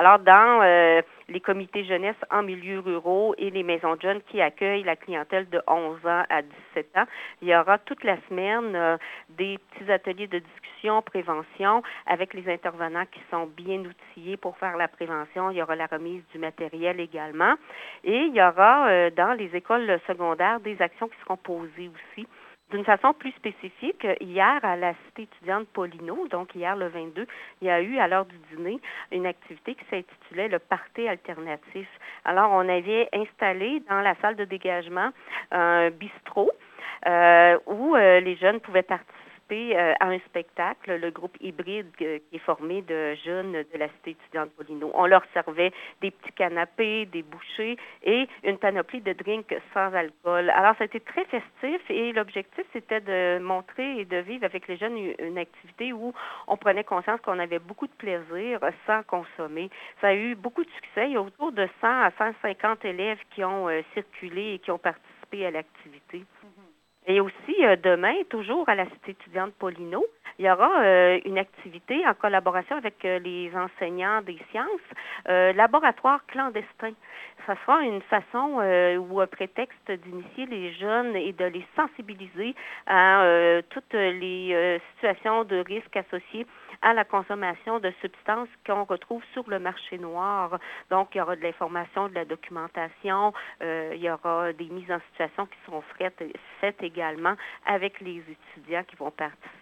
Alors, dans euh, les comités jeunesse en milieu ruraux et les maisons de jeunes qui accueillent la clientèle de 11 ans à 17 ans, il y aura toute la semaine euh, des petits ateliers de discussion, prévention avec les intervenants qui sont bien outillés pour faire la prévention. Il y aura la remise du matériel également. Et il y aura euh, dans les écoles secondaires des actions qui seront posées aussi d'une façon plus spécifique, hier à la cité étudiante Polino, donc hier le 22, il y a eu à l'heure du dîner une activité qui s'intitulait le party alternatif. Alors on avait installé dans la salle de dégagement un bistrot euh, où euh, les jeunes pouvaient participer euh, à un spectacle, le groupe hybride euh, qui est formé de jeunes de la cité étudiante Polino. On leur servait des petits canapés, des bouchées et une panoplie de drinks sans alcool. Alors, été très festif et l'objectif, c'était de montrer et de vivre avec les jeunes une activité où on prenait conscience qu'on avait beaucoup de plaisir sans consommer. Ça a eu beaucoup de succès. Il y a autour de 100 à 150 élèves qui ont euh, circulé et qui ont participé à l'activité. Mm-hmm. Et aussi, euh, demain, toujours à la Cité étudiante Polino, il y aura euh, une activité en collaboration avec euh, les enseignants des sciences, laboratoire clandestin. Ça sera une façon ou un prétexte d'initier les jeunes et de les sensibiliser à toutes les situations de risque associées à la consommation de substances qu'on retrouve sur le marché noir. Donc, il y aura de l'information, de la documentation, il y aura des mises en situation qui seront faites, faites également avec les étudiants qui vont participer